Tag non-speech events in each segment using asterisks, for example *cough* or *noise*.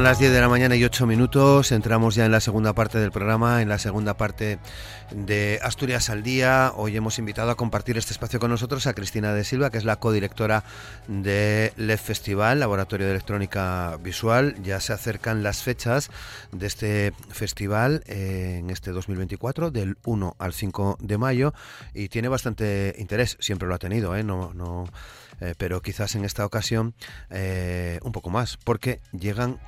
Son las 10 de la mañana y 8 minutos. Entramos ya en la segunda parte del programa, en la segunda parte de Asturias al Día. Hoy hemos invitado a compartir este espacio con nosotros a Cristina de Silva, que es la codirectora de LED Festival, Laboratorio de Electrónica Visual. Ya se acercan las fechas de este festival eh, en este 2024, del 1 al 5 de mayo, y tiene bastante interés. Siempre lo ha tenido, ¿eh? No, no eh, pero quizás en esta ocasión eh, un poco más, porque llegan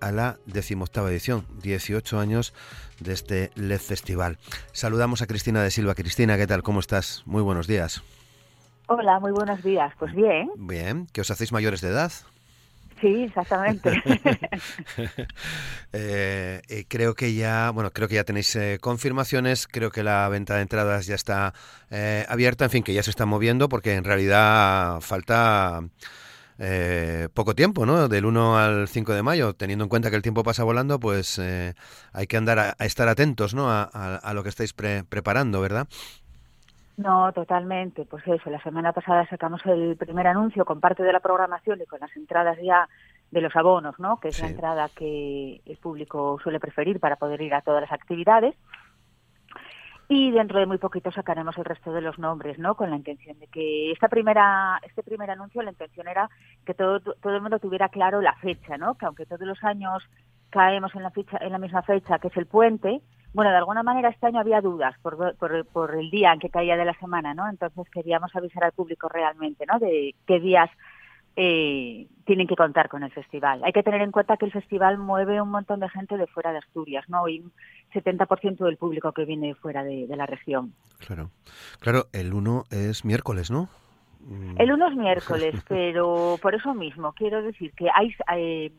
a la decimoctava edición, 18 años de este LED Festival. Saludamos a Cristina de Silva. Cristina, ¿qué tal? ¿Cómo estás? Muy buenos días. Hola, muy buenos días. Pues bien. Bien, ¿que os hacéis mayores de edad? Sí, exactamente. *laughs* eh, creo que ya, bueno, creo que ya tenéis eh, confirmaciones. Creo que la venta de entradas ya está eh, abierta. En fin, que ya se está moviendo porque en realidad falta eh, poco tiempo, ¿no? Del 1 al 5 de mayo. Teniendo en cuenta que el tiempo pasa volando, pues eh, hay que andar a, a, estar atentos, ¿no? A, a, a lo que estáis pre preparando, ¿verdad? No, totalmente. Pues eso, la semana pasada sacamos el primer anuncio con parte de la programación y con las entradas ya de los abonos, ¿no? Que es sí. la entrada que el público suele preferir para poder ir a todas las actividades. Y dentro de muy poquito sacaremos el resto de los nombres, ¿no? Con la intención de que esta primera, este primer anuncio, la intención era que todo, todo el mundo tuviera claro la fecha, ¿no? Que aunque todos los años caemos en la, fecha, en la misma fecha, que es el puente, bueno, de alguna manera este año había dudas por, por, por, el día en que caía de la semana, ¿no? Entonces queríamos avisar al público realmente, ¿no? De qué días eh, tienen que contar con el festival. Hay que tener en cuenta que el festival mueve un montón de gente de fuera de Asturias, ¿no? Y un 70% del público que viene fuera de, de, la región. Claro, claro, el 1 es miércoles, ¿no? El 1 es miércoles, *laughs* pero por eso mismo quiero decir que hay... Eh,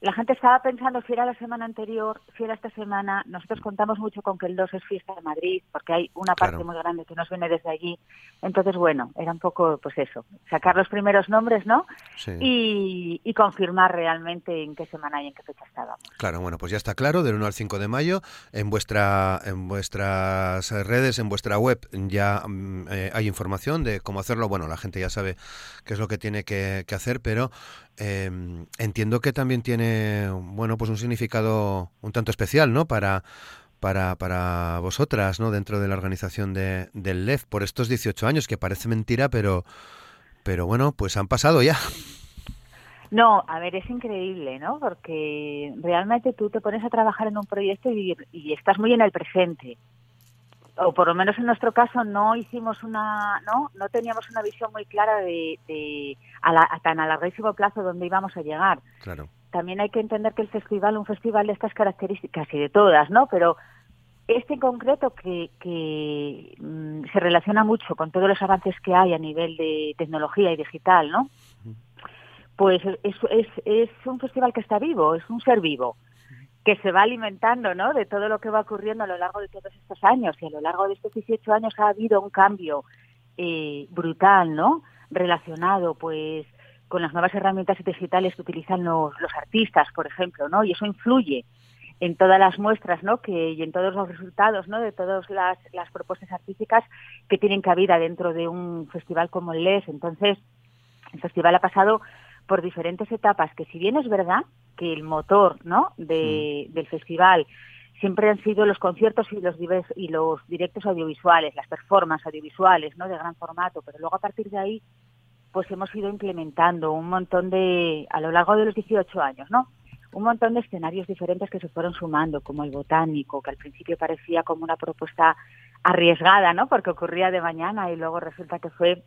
la gente estaba pensando si era la semana anterior, si era esta semana. Nosotros contamos mucho con que el 2 es fiesta de Madrid, porque hay una parte claro. muy grande que nos viene desde allí. Entonces, bueno, era un poco, pues eso, sacar los primeros nombres, ¿no? Sí. Y, y, confirmar realmente en qué semana y en qué fecha estábamos. Claro, bueno, pues ya está claro, del 1 al 5 de mayo. En, vuestra, en vuestras redes, en vuestra web, ya eh, hay información de cómo hacerlo. Bueno, la gente ya sabe qué es lo que tiene que, que hacer, pero eh, entiendo que también tiene bueno pues un significado un tanto especial no para para, para vosotras no dentro de la organización de, del LEF por estos 18 años que parece mentira pero pero bueno pues han pasado ya. No, a ver, es increíble, ¿no? Porque realmente tú te pones a trabajar en un proyecto y, y estás muy en el presente o por lo menos en nuestro caso no hicimos una no no teníamos una visión muy clara de, de a, la, a tan a larguísimo plazo donde íbamos a llegar. Claro. También hay que entender que el festival un festival de estas características y de todas no pero este en concreto que, que mmm, se relaciona mucho con todos los avances que hay a nivel de tecnología y digital no pues es, es, es un festival que está vivo es un ser vivo que se va alimentando ¿no? de todo lo que va ocurriendo a lo largo de todos estos años. Y a lo largo de estos 18 años ha habido un cambio eh, brutal, ¿no? Relacionado, pues, con las nuevas herramientas digitales que utilizan los, los artistas, por ejemplo, ¿no? Y eso influye en todas las muestras, ¿no? Que, y en todos los resultados, ¿no? De todas las, las propuestas artísticas que tienen cabida dentro de un festival como el LES. Entonces, el festival ha pasado por diferentes etapas, que si bien es verdad que el motor ¿no? de, del festival siempre han sido los conciertos y los, y los directos audiovisuales, las performances audiovisuales ¿no? de gran formato, pero luego a partir de ahí pues hemos ido implementando un montón de, a lo largo de los 18 años, ¿no? Un montón de escenarios diferentes que se fueron sumando, como el botánico, que al principio parecía como una propuesta arriesgada, ¿no? Porque ocurría de mañana y luego resulta que fue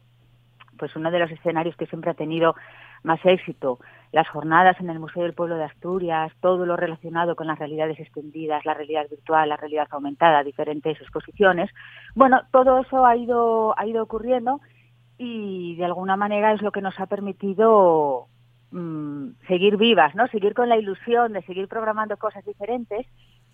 pues uno de los escenarios que siempre ha tenido más éxito, las jornadas en el Museo del Pueblo de Asturias, todo lo relacionado con las realidades extendidas, la realidad virtual, la realidad aumentada, diferentes exposiciones. Bueno, todo eso ha ido ha ido ocurriendo y de alguna manera es lo que nos ha permitido mm, seguir vivas, ¿no? Seguir con la ilusión de seguir programando cosas diferentes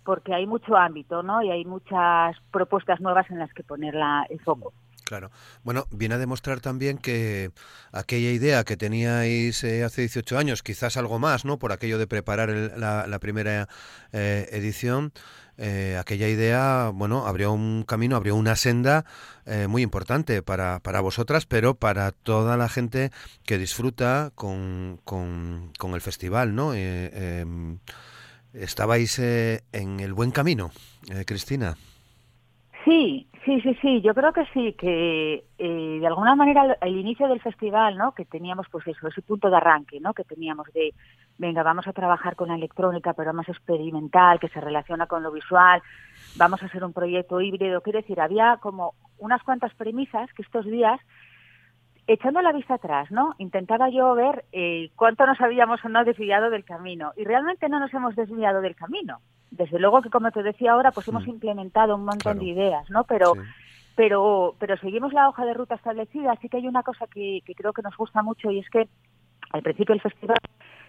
porque hay mucho ámbito, ¿no? Y hay muchas propuestas nuevas en las que ponerla el foco. Claro. Bueno, viene a demostrar también que aquella idea que teníais eh, hace 18 años, quizás algo más, ¿no? Por aquello de preparar la, primera eh, edición, eh, aquella idea, bueno, abrió un camino, abrió una senda muy importante para, para vosotras, pero para toda la gente que disfruta con, con, con el festival, ¿no? Em, estabais en el buen camino, Cristina. Sí, Sí, sí, sí, yo creo que sí, que eh, de alguna manera el, inicio del festival, ¿no? Que teníamos pues eso, ese punto de arranque, ¿no? Que teníamos de, venga, vamos a trabajar con la electrónica, pero más experimental, que se relaciona con lo visual, vamos a hacer un proyecto híbrido, quiere decir, había como unas cuantas premisas que estos días, echando la vista atrás, ¿no? Intentaba yo ver eh, cuánto nos habíamos o no desviado del camino, y realmente no nos hemos desviado del camino desde luego que como te decía ahora, pues hemos implementado un montón de ideas, ¿no? Pero pero pero seguimos la hoja de ruta establecida, así que hay una cosa que, que creo que nos gusta mucho y es que al principio el festival,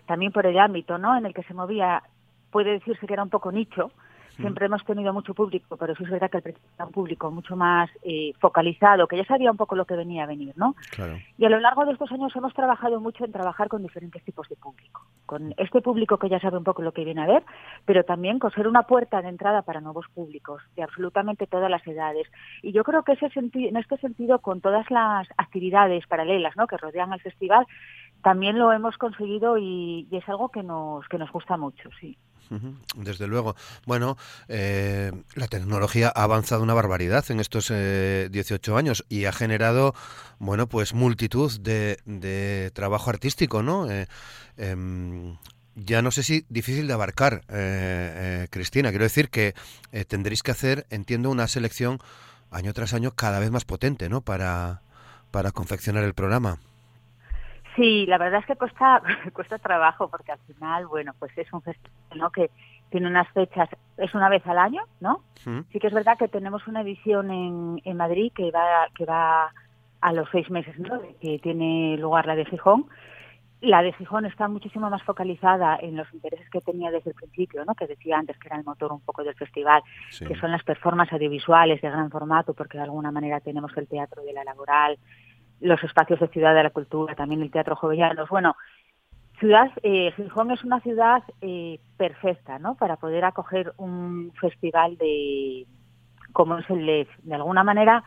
también por el ámbito, ¿no? En el que se movía, puede decirse que era un poco nicho, Siempre hemos tenido mucho público, pero eso es verdad que el era un público mucho más eh, focalizado, que ya sabía un poco lo que venía a venir, ¿no? Y a lo largo de estos años hemos trabajado mucho en trabajar con diferentes tipos de público. Con este público que ya sabe un poco lo que viene a ver, pero también con ser una puerta de entrada para nuevos públicos, de absolutamente todas las edades. Y yo creo que ese en este sentido, con todas las actividades paralelas ¿no? que rodean al festival, también lo hemos conseguido y, es algo que nos, que nos gusta mucho, sí. Desde luego. Bueno, eh, la tecnología ha avanzado una barbaridad en estos eh, 18 años y ha generado, bueno, pues multitud de, trabajo artístico, ¿no? Eh, em, ya no sé si difícil de abarcar, eh, Cristina. Quiero decir que tendréis que hacer, entiendo, una selección año tras año cada vez más potente, ¿no? Para, para confeccionar el programa. Sí, la verdad es que cuesta, *laughs* cuesta trabajo porque al final, bueno, pues es un festival ¿no? que tiene unas fechas, es una vez al año, ¿no? Sí que es verdad que tenemos una edición en, en Madrid que va, que va a los seis meses, ¿no? Que tiene lugar la de Gijón. La de Gijón está muchísimo más focalizada en los intereses que tenía desde el principio, ¿no? Que decía antes que era el motor un poco del festival, que son las performances audiovisuales de gran formato, porque de alguna manera tenemos el teatro de la laboral, los espacios de Ciudad de la Cultura, también el Teatro Jovellanos. Bueno, ciudad, eh, Gijón es una ciudad eh, perfecta, ¿no? Para poder acoger un festival de, como es el LEF. De alguna manera,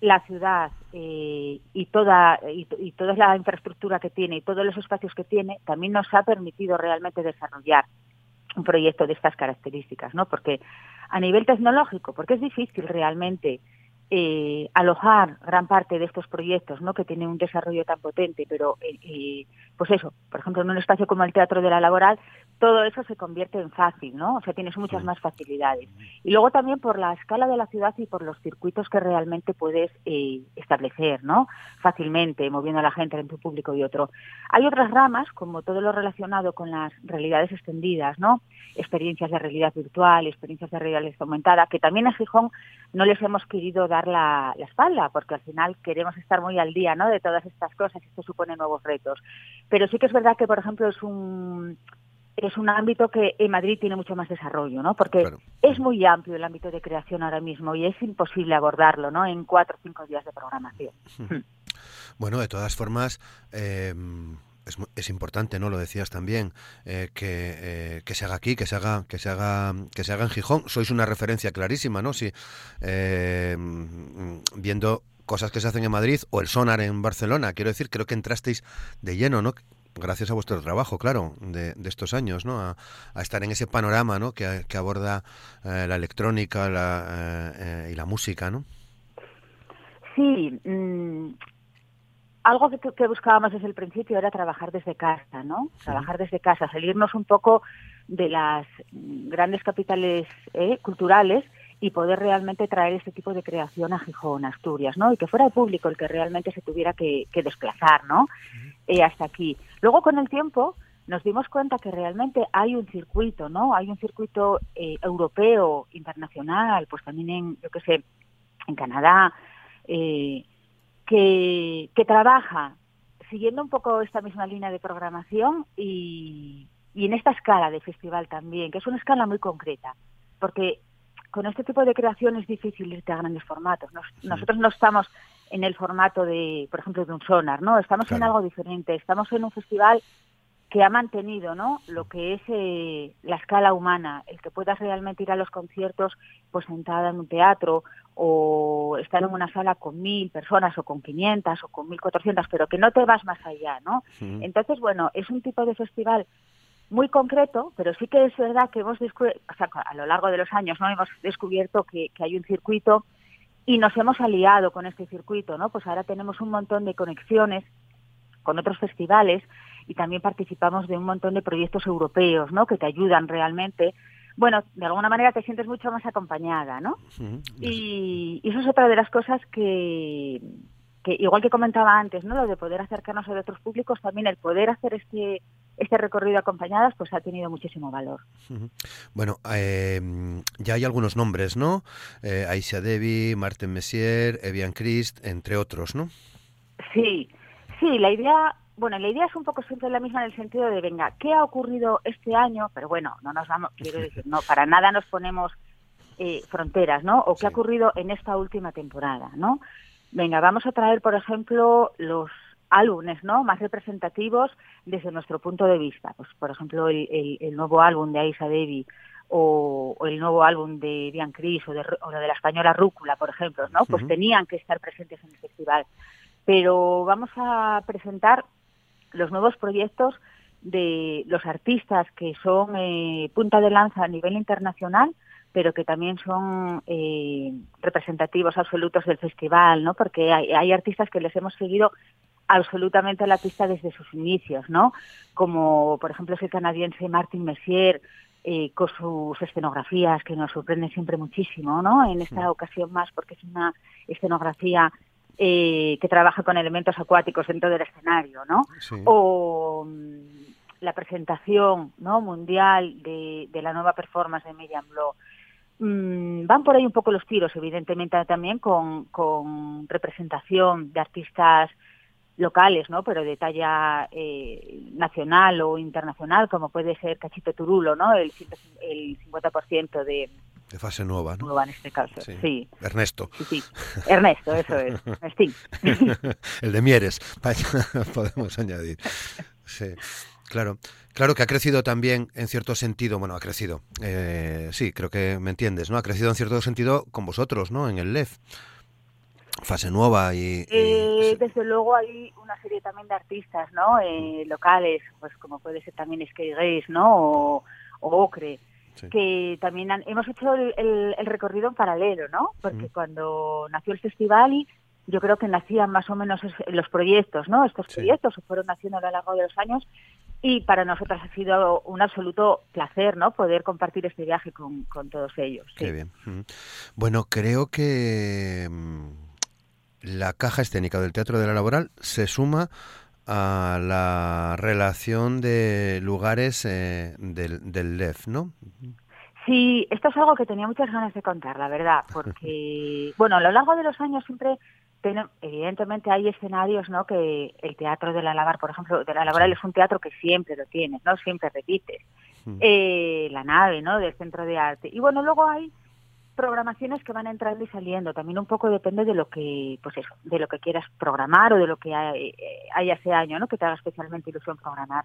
la ciudad eh, y toda y, y, toda la infraestructura que tiene y todos los espacios que tiene también nos ha permitido realmente desarrollar un proyecto de estas características, ¿no? Porque a nivel tecnológico, porque es difícil realmente eh, alojar gran parte de estos proyectos, ¿no? Que tienen un desarrollo tan potente, pero eh, eh, pues eso, por ejemplo, en un espacio como el Teatro de la Laboral, todo eso se convierte en fácil, ¿no? O sea, tienes muchas más facilidades. Y luego también por la escala de la ciudad y por los circuitos que realmente puedes eh, establecer, ¿no? Fácilmente, moviendo a la gente entre un público y otro. Hay otras ramas, como todo lo relacionado con las realidades extendidas, ¿no? Experiencias de realidad virtual, experiencias de realidad aumentada, que también a Gijón no les hemos querido dar la, la espalda, porque al final queremos estar muy al día, ¿no? De todas estas cosas y esto supone nuevos retos. Pero sí que es verdad que, por ejemplo, es un es un ámbito que en Madrid tiene mucho más desarrollo, ¿no? Porque es muy amplio el ámbito de creación ahora mismo y es imposible abordarlo, ¿no? En cuatro o cinco días de programación. Bueno, de todas formas, em, es, es, importante, ¿no? Lo decías también, eh, que, eh, que, se haga aquí, que se haga, que se haga, que se haga en Gijón. Sois una referencia clarísima, ¿no? Si em, viendo cosas que se hacen en Madrid o el Sonar en Barcelona, quiero decir, creo que entrasteis de lleno, ¿no? gracias a vuestro trabajo, claro, de, estos años, ¿no? A, estar en ese panorama, ¿no? Que, aborda eh, la electrónica la, eh, y la música, ¿no? Sí. Mm, algo que, buscábamos desde el principio era trabajar desde casa, ¿no? Trabajar desde casa, salirnos un poco de las grandes capitales eh, culturales y poder realmente traer este tipo de creación a Gijón, Asturias, ¿no? Y que fuera el público el que realmente se tuviera que, desplazar, ¿no? Eh, hasta aquí. Luego, con el tiempo, nos dimos cuenta que realmente hay un circuito, ¿no? Hay un circuito eh, europeo, internacional, pues también en, yo qué sé, en Canadá, eh, que, que trabaja siguiendo un poco esta misma línea de programación y, y en esta escala de festival también, que es una escala muy concreta, porque con este tipo de creación es difícil irte a grandes formatos. Nosotros no estamos en el formato de, por ejemplo, de un sonar, ¿no? Estamos en algo diferente, estamos en un festival que ha mantenido ¿no? lo que es eh, la escala humana, el que puedas realmente ir a los conciertos pues sentada en un teatro o estar en una sala con mil personas o con quinientas o con mil cuatrocientas, pero que no te vas más allá, ¿no? Entonces, bueno, es un tipo de festival muy concreto, pero sí que es verdad que hemos descubierto, o sea, a lo largo de los años, ¿no? Hemos descubierto que, que hay un circuito y nos hemos aliado con este circuito, ¿no? Pues ahora tenemos un montón de conexiones con otros festivales y también participamos de un montón de proyectos europeos, ¿no? Que te ayudan realmente. Bueno, de alguna manera te sientes mucho más acompañada, ¿no? y, eso es otra de las cosas que, que, igual que comentaba antes, ¿no? Lo de poder acercarnos a otros públicos, también el poder hacer este este recorrido acompañadas, pues ha tenido muchísimo valor. Bueno, eh, ya hay algunos nombres, ¿no? Eh, Aisha Devi, Martin Messier, Evian Christ, entre otros, ¿no? Sí, sí, la idea bueno, la idea es un poco siempre la misma en el sentido de, venga, ¿qué ha ocurrido este año? Pero bueno, no nos vamos, quiero decir, no, para nada nos ponemos eh, fronteras, ¿no? O qué ha ocurrido en esta última temporada, ¿no? Venga, vamos a traer, por ejemplo, los álbumes, ¿no? Más representativos desde nuestro punto de vista. Pues, por ejemplo, el, nuevo álbum de Aisa Devi o, el nuevo álbum de Bian Cris o de, o de la española Rúcula, por ejemplo, ¿no? Pues tenían que estar presentes en el festival. Pero vamos a presentar los nuevos proyectos de los artistas que son eh, punta de lanza a nivel internacional, pero que también son eh, representativos absolutos del festival, ¿no? Porque hay, artistas que les hemos seguido absolutamente a la pista desde sus inicios, ¿no? Como, por ejemplo, el canadiense Martin Messier, eh, con sus escenografías que nos sorprenden siempre muchísimo, ¿no? En esta ocasión más porque es una escenografía eh, que trabaja con elementos acuáticos dentro del escenario, ¿no? O mm, la presentación ¿no? mundial de, la nueva performance de Miriam Blow. Mm, van por ahí un poco los tiros, evidentemente también con, representación de artistas locales, ¿no? Pero de talla eh, nacional o internacional, como puede ser Cachito Turulo, ¿no? El, el 50% de, de fase nueva, ¿no? Nueva en este caso, sí. Ernesto. Sí, sí. Ernesto, eso es. *laughs* Ernestín. *laughs* El de Mieres, *laughs* podemos añadir. Sí. Claro, claro que ha crecido también en cierto sentido, bueno, ha crecido, eh, sí, creo que me entiendes, ¿no? Ha crecido en cierto sentido con vosotros, ¿no? En el LEF. Fase nueva y... Eh, desde luego hay una serie también de artistas, ¿no? Eh, locales, pues como puede ser también Sky Gaze, ¿no? O, o Ocre que también hemos hecho el, recorrido en paralelo, ¿no? Porque cuando nació el festival y yo creo que nacían más o menos los proyectos, ¿no? Estos proyectos se fueron naciendo a lo largo de los años y para nosotras ha sido un absoluto placer, ¿no? Poder compartir este viaje con, con todos ellos. Qué bien. Bueno, creo que mm, la caja escénica del Teatro de la Laboral se suma a la relación de lugares eh, del, del LEF, ¿no? Sí, esto es algo que tenía muchas ganas de contar, la verdad, *laughs* porque, bueno, a lo largo de los años siempre, evidentemente hay escenarios, ¿no? Que el teatro de la Lavar, por ejemplo, de la Laboral es un teatro que siempre lo tienes, ¿no? Siempre repites. Eh, la nave, ¿no? Del centro de arte. Y bueno, luego hay programaciones que van entrando y saliendo. También un poco depende de lo que, pues eso, de lo que quieras programar o de lo que hay, hay ese año, ¿no? Que te haga especialmente ilusión programar.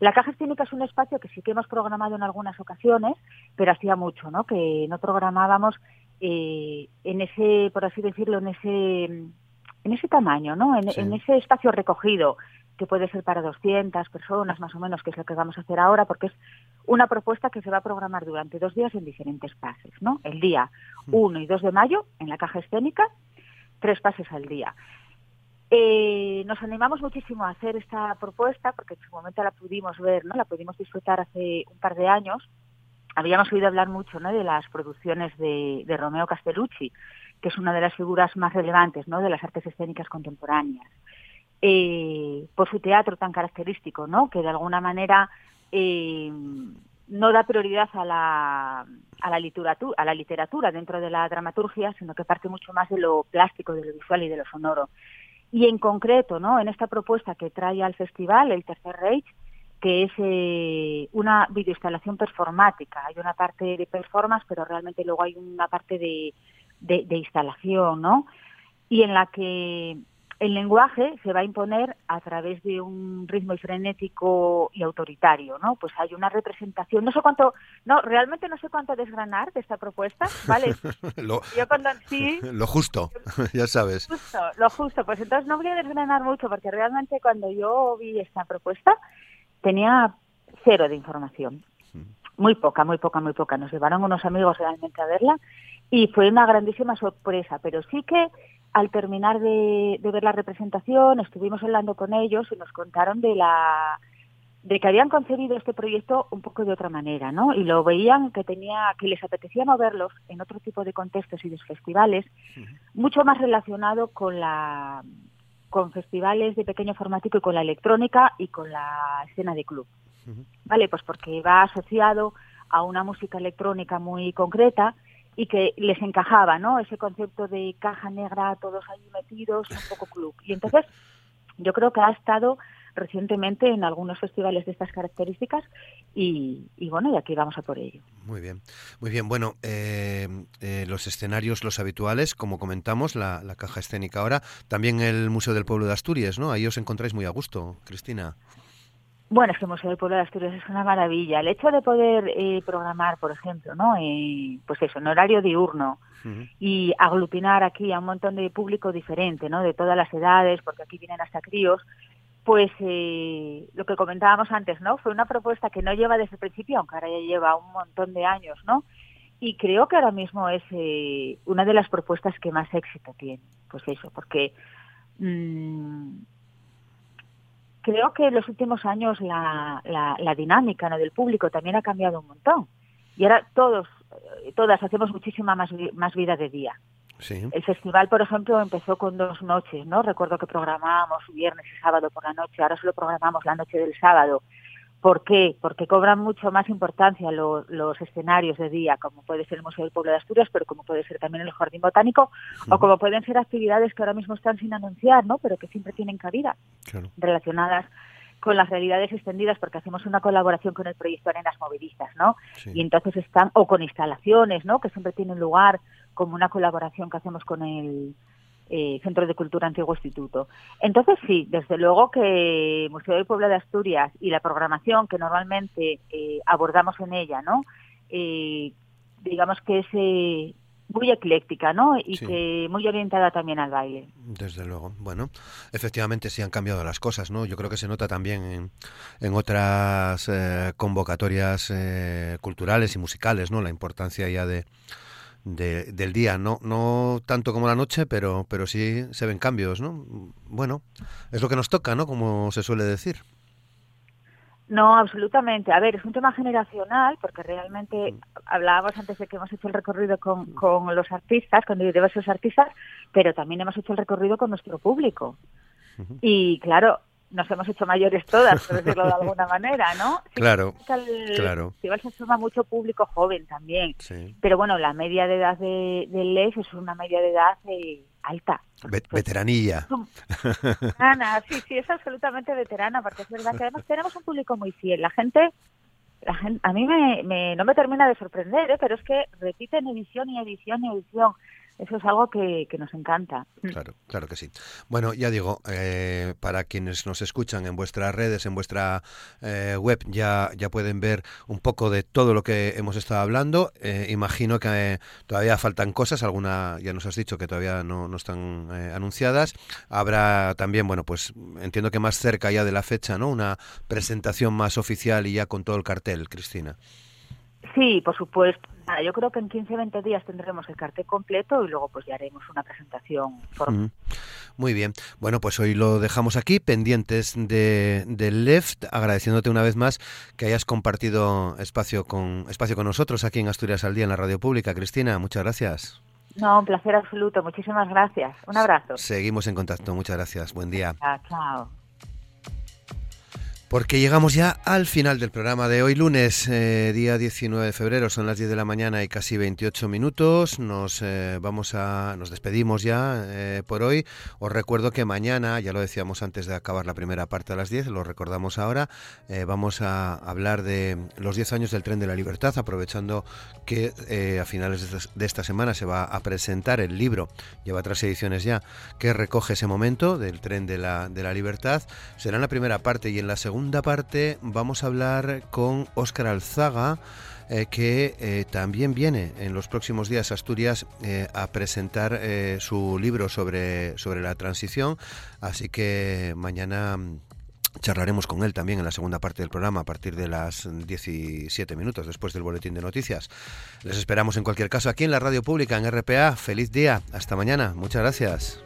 La caja escénica es un espacio que sí que hemos programado en algunas ocasiones, pero hacía mucho, ¿no? Que no programábamos eh, en ese, por así decirlo, en ese, en ese tamaño, ¿no? En, en ese espacio recogido que puede ser para 200 personas más o menos, que es lo que vamos a hacer ahora, porque es una propuesta que se va a programar durante dos días en diferentes pases, ¿no? El día 1 mm. y 2 de mayo en la caja escénica, tres pases al día. Eh, nos animamos muchísimo a hacer esta propuesta porque en su momento la pudimos ver, ¿no? La pudimos disfrutar hace un par de años. Habíamos oído hablar mucho, ¿no? De las producciones de, Romeo Castellucci, que es una de las figuras más relevantes, ¿no? De las artes escénicas contemporáneas. Eh, por su teatro tan característico, ¿no? Que de alguna manera eh, no da prioridad a la, a la literatura, a la literatura dentro de la dramaturgia, sino que parte mucho más de lo plástico, de lo visual y de lo sonoro. Y en concreto, ¿no? En esta propuesta que trae al festival, el Tercer Reich, que es eh, una videoinstalación performática. Hay una parte de performance, pero realmente luego hay una parte de, de, de instalación, ¿no? Y en la que el lenguaje se va a imponer a través de un ritmo frenético y autoritario, ¿no? Pues hay una representación, no sé cuánto, no, realmente no sé cuánto desgranar de esta propuesta, ¿vale? *laughs* lo, *laughs* lo justo, *laughs* ya sabes. Justo, lo justo, pues entonces no voy a desgranar mucho porque realmente cuando yo vi esta propuesta tenía cero de información. Muy poca, muy poca, muy poca. Nos llevaron unos amigos realmente a verla y fue una grandísima sorpresa, pero sí que al terminar de, ver la representación, estuvimos hablando con ellos y nos contaron de la de que habían concebido este proyecto un poco de otra manera, ¿no? Y lo veían que tenía que les apetecía moverlos en otro tipo de contextos y de festivales, mucho más relacionado con la con festivales de pequeño formático y con la electrónica y con la escena de club. Vale, pues porque va asociado a una música electrónica muy concreta y que les encajaba, ¿no? Ese concepto de caja negra, todos ahí metidos, un poco club. Y entonces yo creo que ha estado recientemente en algunos festivales de estas características y, bueno, y aquí vamos a por ello. Muy bien, muy bien. Bueno, eh, eh, los escenarios, los habituales, como comentamos, la, la, caja escénica ahora, también el Museo del Pueblo de Asturias, ¿no? Ahí os encontráis muy a gusto, Cristina. Bueno, es que el Museo del Pueblo de Asturias es una maravilla. El hecho de poder eh, programar, por ejemplo, ¿no? Eh, pues eso, en horario diurno y aglutinar aquí a un montón de público diferente, ¿no? De todas las edades, porque aquí vienen hasta críos, pues eh, lo que comentábamos antes, ¿no? Fue una propuesta que no lleva desde el principio, aunque ahora ya lleva un montón de años, ¿no? Y creo que ahora mismo es eh, una de las propuestas que más éxito tiene. Pues eso, porque... Mmm, creo que en los últimos años la, la, dinámica del público también ha cambiado un montón. Y ahora todos, eh, todas hacemos muchísima más, más vida de día. El festival, por ejemplo, empezó con dos noches, ¿no? Recuerdo que programábamos viernes y sábado por la noche, ahora solo programamos la noche del sábado. ¿Por qué? Porque cobran mucho más importancia los escenarios de día, como puede ser el Museo del Pueblo de Asturias, pero como puede ser también el Jardín Botánico, o como pueden ser actividades que ahora mismo están sin anunciar, ¿no? Pero que siempre tienen cabida, relacionadas con las realidades extendidas, porque hacemos una colaboración con el proyecto Arenas Movilistas, ¿no? Y entonces están, o con instalaciones, ¿no? Que siempre tienen lugar, como una colaboración que hacemos con el eh, Centro de Cultura Antiguo Instituto. Entonces sí, desde luego que Museo del Pueblo de Asturias y la programación que normalmente eh, abordamos en ella, ¿no? Eh, digamos que es muy ecléctica, ¿no? Y que muy orientada también al baile. Desde luego. Bueno, efectivamente sí han cambiado las cosas, ¿no? Yo creo que se nota también en, en otras convocatorias culturales y musicales, ¿no? La importancia ya de del día, no, no tanto como la noche, pero, pero sí se ven cambios, ¿no? Bueno, es lo que nos toca, ¿no? Como se suele decir. No, absolutamente. A ver, es un tema generacional, porque realmente mm. hablábamos antes de que hemos hecho el recorrido con, con los artistas, con diversos artistas, pero también hemos hecho el recorrido con nuestro público. Y claro, nos hemos hecho mayores todas, por decirlo de *laughs* alguna manera, ¿no? claro, claro. Igual se suma mucho público joven también. Pero bueno, la media de edad de, del LEF es una media de edad eh, alta. Pues, veteranilla. Veterana, sí, sí, es absolutamente veterana, porque es verdad que además tenemos un público muy fiel. La gente, la gente a mí me, no me termina de sorprender, ¿eh? pero es que repiten edición y edición y edición eso es algo que, nos encanta. Mm. Claro, claro que sí. Bueno, ya digo, eh, para quienes nos escuchan en vuestras redes, en vuestra eh, web, ya, ya pueden ver un poco de todo lo que hemos estado hablando. Eh, imagino que todavía faltan cosas, alguna ya nos has dicho que todavía no, no están anunciadas. Habrá también, bueno, pues entiendo que más cerca ya de la fecha, ¿no? Una presentación más oficial y ya con todo el cartel, Cristina. Sí, por supuesto yo creo que en 15-20 días tendremos el cartel completo y luego pues ya haremos una presentación formal. Muy bien. Bueno, pues hoy lo dejamos aquí, pendientes de, del Left, agradeciéndote una vez más que hayas compartido espacio con, espacio con nosotros aquí en Asturias al Día, en la radio pública. Cristina, muchas gracias. No, un placer absoluto. Muchísimas gracias. Un abrazo. Seguimos en contacto. Muchas gracias. Buen día. chao. Porque llegamos ya al final del programa de hoy, lunes, eh, día 19 de febrero, son las 10 de la mañana y casi 28 minutos. Nos eh, vamos a, nos despedimos ya eh, por hoy. Os recuerdo que mañana, ya lo decíamos antes de acabar la primera parte a las 10, lo recordamos ahora, vamos a hablar de los 10 años del tren de la libertad, aprovechando que a finales de esta semana se va a presentar el libro, lleva tres ediciones ya, que recoge ese momento del tren de la, de la libertad. Será en la primera parte y en la segunda segunda parte vamos a hablar con Óscar Alzaga, eh, que eh, también viene en los próximos días a Asturias eh, a presentar su libro sobre, sobre la transición. Así que mañana mm, charlaremos con él también en la segunda parte del programa a partir de las 17 minutos después del boletín de noticias. Les esperamos en cualquier caso aquí en la radio pública en RPA. Feliz día. Hasta mañana. Muchas gracias.